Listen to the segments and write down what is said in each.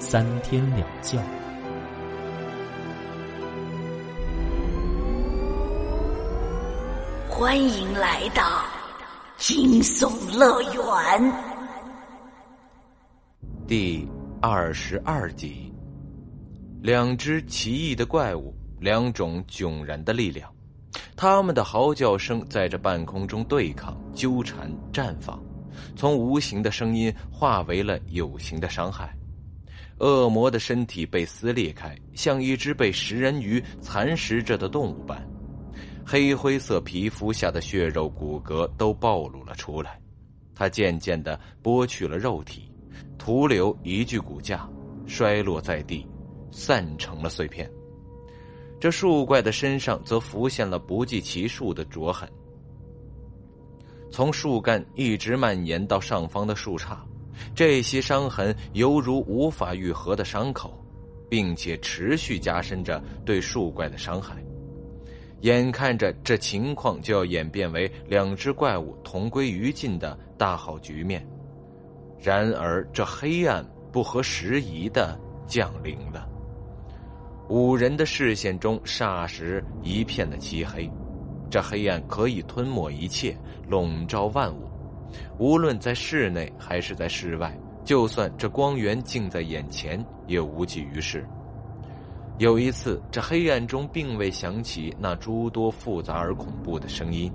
三天两觉。欢迎来到惊悚乐园第二十二集。两只奇异的怪物，两种迥然的力量。他们的嚎叫声在这半空中对抗、纠缠、绽放，从无形的声音化为了有形的伤害。恶魔的身体被撕裂开，像一只被食人鱼蚕食着的动物般，黑灰色皮肤下的血肉骨骼都暴露了出来。他渐渐的剥去了肉体，徒留一具骨架，摔落在地，散成了碎片。这树怪的身上则浮现了不计其数的灼痕，从树干一直蔓延到上方的树杈，这些伤痕犹如无法愈合的伤口，并且持续加深着对树怪的伤害。眼看着这情况就要演变为两只怪物同归于尽的大好局面，然而这黑暗不合时宜的降临了。五人的视线中霎时一片的漆黑，这黑暗可以吞没一切，笼罩万物。无论在室内还是在室外，就算这光源近在眼前，也无济于事。有一次，这黑暗中并未响起那诸多复杂而恐怖的声音，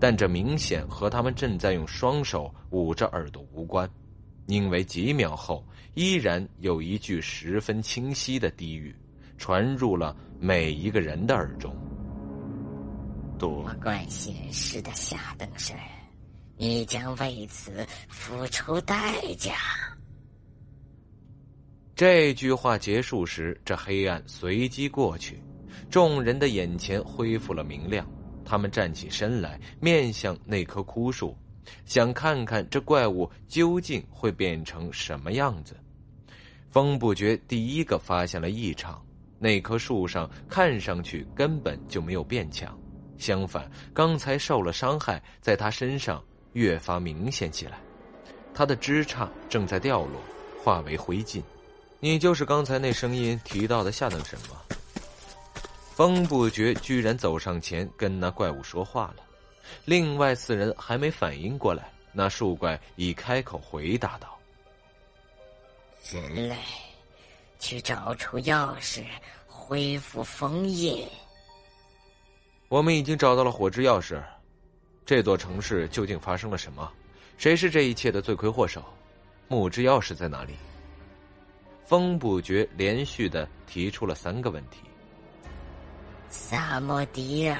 但这明显和他们正在用双手捂着耳朵无关，因为几秒后，依然有一句十分清晰的低语。传入了每一个人的耳中。多管闲事的下等生，你将为此付出代价。这句话结束时，这黑暗随即过去，众人的眼前恢复了明亮。他们站起身来，面向那棵枯树，想看看这怪物究竟会变成什么样子。风不觉第一个发现了异常。那棵树上看上去根本就没有变强，相反，刚才受了伤害，在他身上越发明显起来。他的枝杈正在掉落，化为灰烬。你就是刚才那声音提到的下等神吗？风不觉居然走上前跟那怪物说话了。另外四人还没反应过来，那树怪已开口回答道：“人类。”去找出钥匙，恢复封印。我们已经找到了火之钥匙。这座城市究竟发生了什么？谁是这一切的罪魁祸首？木之钥匙在哪里？风不觉连续的提出了三个问题。萨摩迪尔，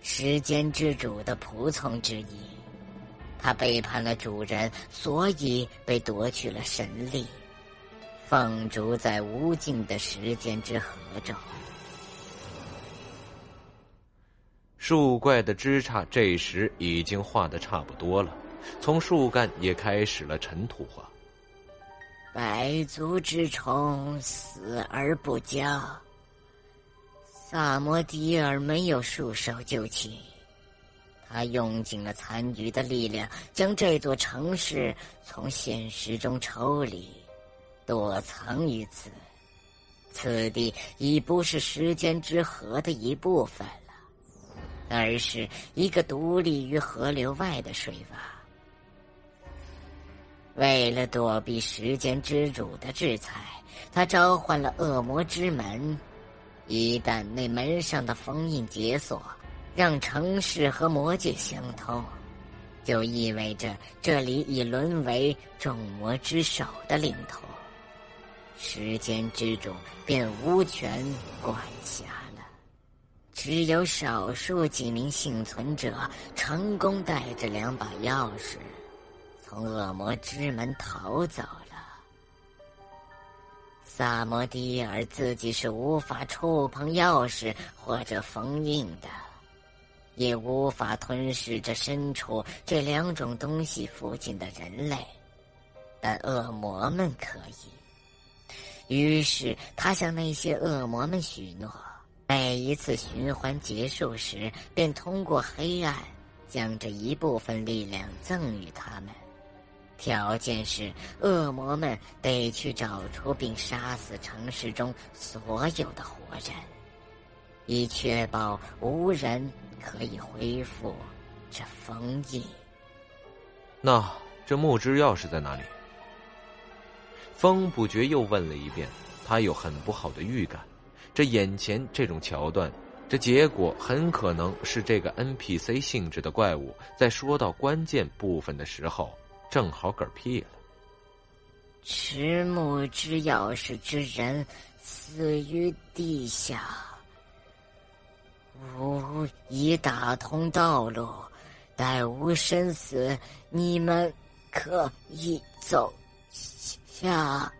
时间之主的仆从之一，他背叛了主人，所以被夺去了神力。放逐在无尽的时间之河中。树怪的枝杈这时已经化的差不多了，从树干也开始了尘土化。百足之虫，死而不僵。萨摩迪尔没有束手就擒，他用尽了残余的力量，将这座城市从现实中抽离。躲藏于此，此地已不是时间之河的一部分，而是一个独立于河流外的水洼。为了躲避时间之主的制裁，他召唤了恶魔之门。一旦那门上的封印解锁，让城市和魔界相通，就意味着这里已沦为众魔之首的领头。时间之主便无权管辖，只有少数几名幸存者成功带着两把钥匙，从恶魔之门逃走了。萨摩迪尔自己是无法触碰钥匙或者封印的，也无法吞噬这身处这两种东西附近的人类，但恶魔们可以。于是他向那些恶魔们许诺，每一次循环结束时，便通过黑暗将这一部分力量赠予他们。条件是，恶魔们得去找出并杀死城市中所有的活人，以确保无人可以恢复这封印。那这木质钥匙在哪里？风不觉又问了一遍。他有很不好的预感，这眼前这种桥段，这结果很可能是这个 NPC 性质的怪物在说到关键部分的时候。正好嗝屁了。迟暮之钥匙之人死于地下，吾已打通道路，待吾身死，你们可以走下。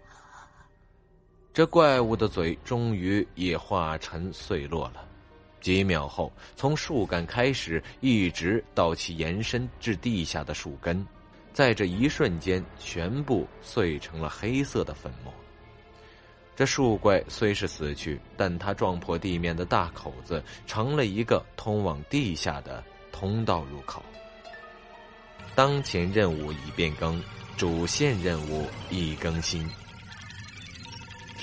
这怪物的嘴终于也化成碎落了。几秒后，从树干开始，一直到其延伸至地下的树根。在这一瞬间，全部碎成了黑色的粉末。这树怪虽是死去，但它撞破地面的大口子，成了一个通往地下的通道入口。当前任务已变更，主线任务已更新。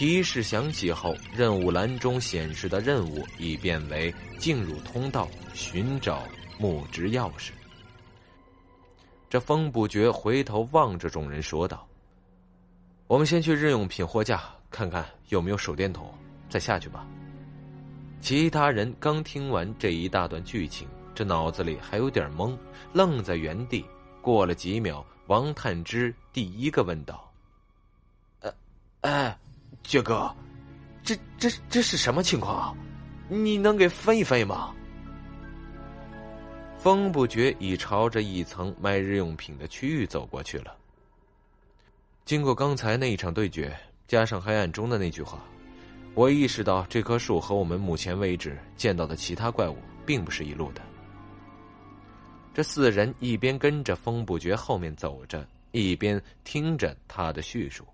提示响起后，任务栏中显示的任务已变为进入通道，寻找木质钥匙。这风不觉回头望着众人说道：“我们先去日用品货架看看有没有手电筒，再下去吧。”其他人刚听完这一大段剧情，这脑子里还有点懵，愣在原地。过了几秒，王探之第一个问道：“呃，哎，爵哥，这这这是什么情况？你能给分一分吗？”风不觉已朝着一层卖日用品的区域走过去了。经过刚才那一场对决，加上黑暗中的那句话，我意识到这棵树和我们目前为止见到的其他怪物并不是一路的。这四人一边跟着风不觉后面走着，一边听着他的叙述。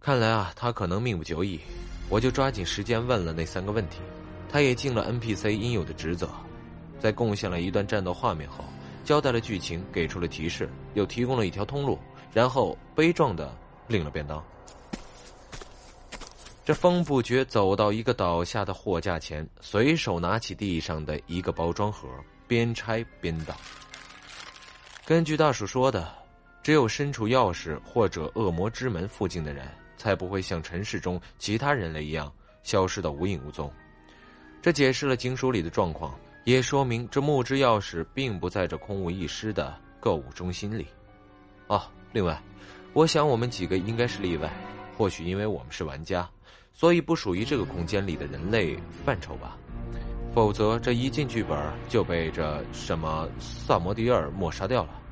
看来啊，他可能命不久矣。我就抓紧时间问了那三个问题，他也尽了 NPC 应有的职责。在贡献了一段战斗画面后，交代了剧情，给出了提示，又提供了一条通路，然后悲壮的领了便当。这风不觉走到一个倒下的货架前，随手拿起地上的一个包装盒，边拆边道：“根据大叔说的，只有身处钥匙或者恶魔之门附近的人，才不会像尘世中其他人类一样消失的无影无踪。”这解释了经书里的状况。也说明这木质钥匙并不在这空无一失的购物中心里。哦，另外，我想我们几个应该是例外，或许因为我们是玩家，所以不属于这个空间里的人类范畴吧。否则，这一进剧本就被这什么萨摩迪尔抹杀掉了。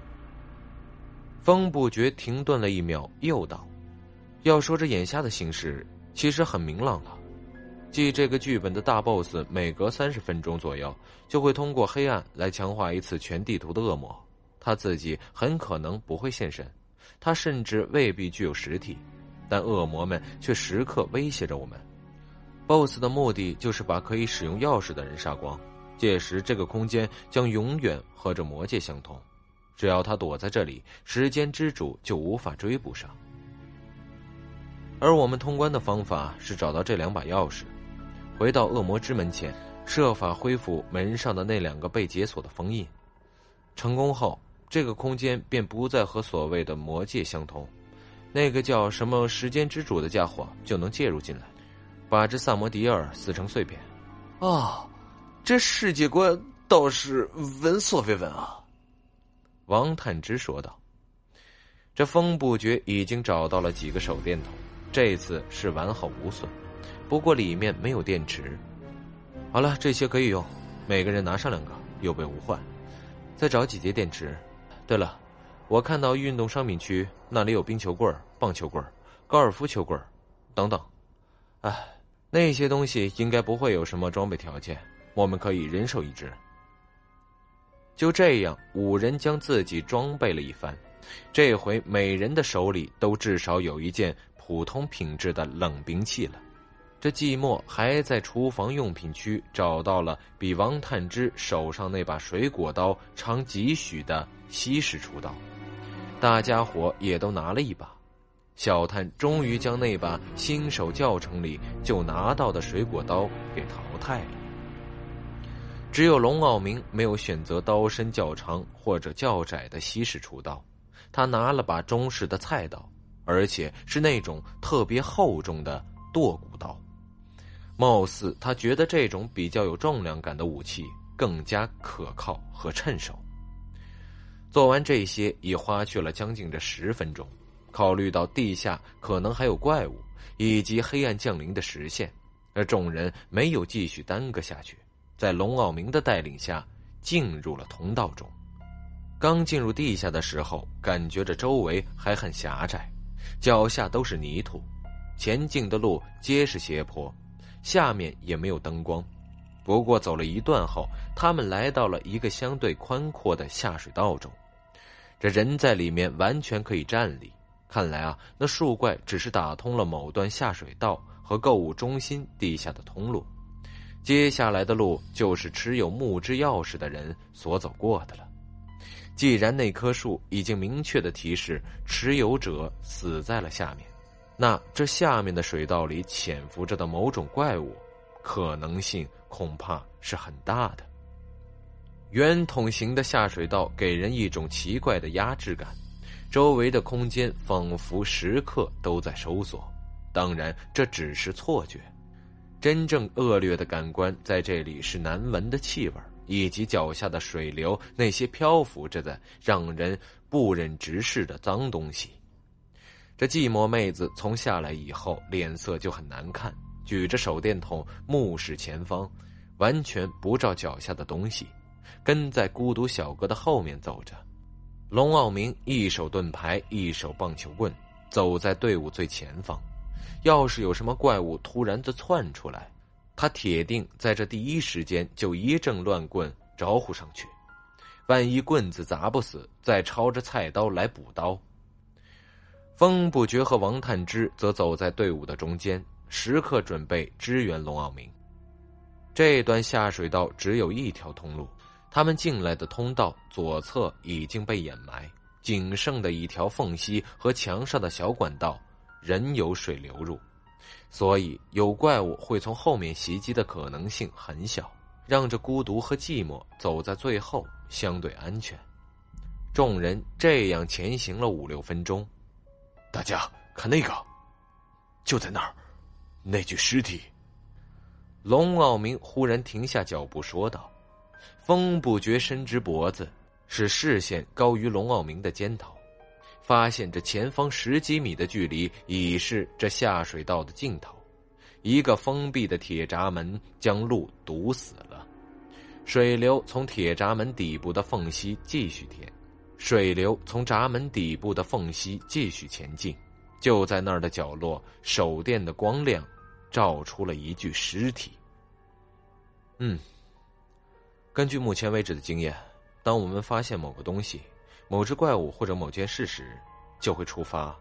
风不觉停顿了一秒，又道：“要说这眼下的形势，其实很明朗了。”即这个剧本的大 boss 每隔三十分钟左右就会通过黑暗来强化一次全地图的恶魔，他自己很可能不会现身，他甚至未必具有实体，但恶魔们却时刻威胁着我们。boss 的目的就是把可以使用钥匙的人杀光，届时这个空间将永远和这魔界相通，只要他躲在这里，时间之主就无法追捕上。而我们通关的方法是找到这两把钥匙。回到恶魔之门前，设法恢复门上的那两个被解锁的封印。成功后，这个空间便不再和所谓的魔界相通，那个叫什么时间之主的家伙就能介入进来，把这萨摩迪尔撕成碎片。哦，这世界观倒是闻所未闻啊！王探之说道。这风不觉已经找到了几个手电筒，这次是完好无损。不过里面没有电池。好了，这些可以用，每个人拿上两个，有备无患。再找几节电池。对了，我看到运动商品区那里有冰球棍、棒球棍、高尔夫球棍，等等，哎，那些东西应该不会有什么装备条件，我们可以人手一只。就这样，五人将自己装备了一番，这回每人的手里都至少有一件普通品质的冷兵器了。这季末还在厨房用品区找到了比王探之手上那把水果刀长几许的西式厨刀，大家伙也都拿了一把。小探终于将那把新手教程里就拿到的水果刀给淘汰了。只有龙傲明没有选择刀身较长或者较窄的西式厨刀，他拿了把中式的菜刀，而且是那种特别厚重的剁骨刀。貌似他觉得这种比较有重量感的武器更加可靠和趁手。做完这些，已花去了将近这十分钟。考虑到地下可能还有怪物以及黑暗降临的实现，而众人没有继续耽搁下去，在龙傲明的带领下进入了通道中。刚进入地下的时候，感觉着周围还很狭窄，脚下都是泥土，前进的路皆是斜坡。下面也没有灯光，不过走了一段后，他们来到了一个相对宽阔的下水道中。这人在里面完全可以站立。看来啊，那树怪只是打通了某段下水道和购物中心地下的通路。接下来的路就是持有木质钥匙的人所走过的了。既然那棵树已经明确的提示持有者死在了下面。那这下面的水道里潜伏着的某种怪物，可能性恐怕是很大的。圆筒形的下水道给人一种奇怪的压制感，周围的空间仿佛时刻都在收缩。当然，这只是错觉，真正恶劣的感官在这里是难闻的气味，以及脚下的水流那些漂浮着的让人不忍直视的脏东西。这寂寞妹子从下来以后，脸色就很难看，举着手电筒目视前方，完全不照脚下的东西，跟在孤独小哥的后面走着。龙傲明一手盾牌，一手棒球棍，走在队伍最前方。要是有什么怪物突然的窜出来，他铁定在这第一时间就一阵乱棍招呼上去。万一棍子砸不死，再抄着菜刀来补刀。风不觉和王探之则走在队伍的中间，时刻准备支援龙傲明。这段下水道只有一条通路，他们进来的通道左侧已经被掩埋，仅剩的一条缝隙和墙上的小管道仍有水流入，所以有怪物会从后面袭击的可能性很小，让这孤独和寂寞走在最后相对安全。众人这样前行了五六分钟。大家看那个，就在那儿，那具尸体。龙傲明忽然停下脚步说道：“风不觉伸直脖子，使视线高于龙傲明的肩头，发现这前方十几米的距离已是这下水道的尽头，一个封闭的铁闸门将路堵死了，水流从铁闸门底部的缝隙继续填。”水流从闸门底部的缝隙继续前进，就在那儿的角落，手电的光亮照出了一具尸体。嗯，根据目前为止的经验，当我们发现某个东西、某只怪物或者某件事时，就会触发。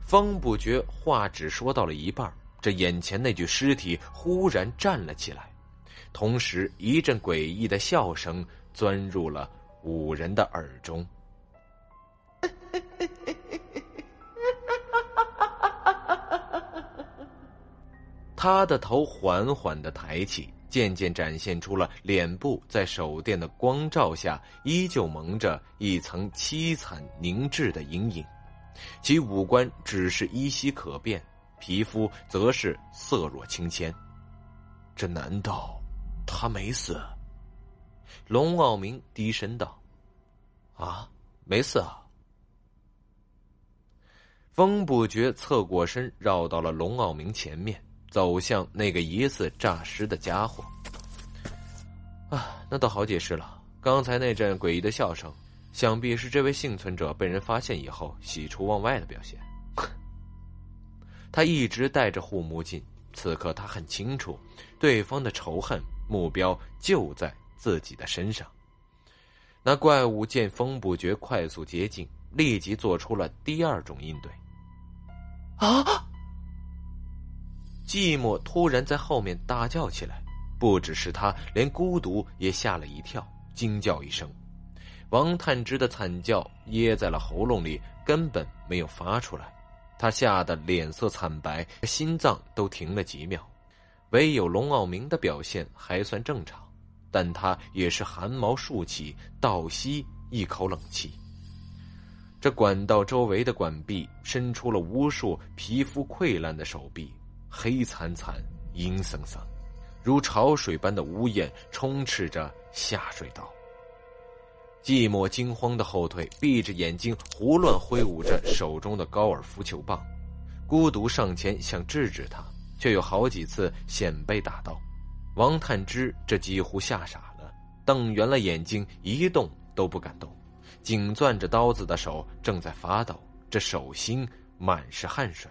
方不觉话只说到了一半，这眼前那具尸体忽然站了起来，同时一阵诡异的笑声钻入了。五人的耳中，他的头缓缓的抬起，渐渐展现出了脸部在手电的光照下依旧蒙着一层凄惨凝滞的阴影，其五官只是依稀可辨，皮肤则是色若青铅。这难道他没死？龙傲明低声道：“啊，没死啊。”风不觉侧过身，绕到了龙傲明前面，走向那个疑似诈尸的家伙。啊，那倒好解释了，刚才那阵诡异的笑声，想必是这位幸存者被人发现以后喜出望外的表现。他一直戴着护目镜，此刻他很清楚，对方的仇恨目标就在自己的身上。那怪物见风不觉快速接近，立即做出了第二种应对。啊！寂寞突然在后面大叫起来，不只是他，连孤独也吓了一跳，惊叫一声。王探之的惨叫噎在了喉咙里，根本没有发出来。他吓得脸色惨白，心脏都停了几秒。唯有龙傲明的表现还算正常。但他也是汗毛竖起，倒吸一口冷气。这管道周围的管壁伸出了无数皮肤溃烂的手臂，黑惨惨、阴森森，如潮水般的污焰充斥着下水道。寂寞惊慌的后退，闭着眼睛胡乱挥舞着手中的高尔夫球棒。孤独上前想制止他，却有好几次险被打到。王探之这几乎吓傻了，瞪圆了眼睛，一动都不敢动，紧攥着刀子的手正在发抖，这手心满是汗水。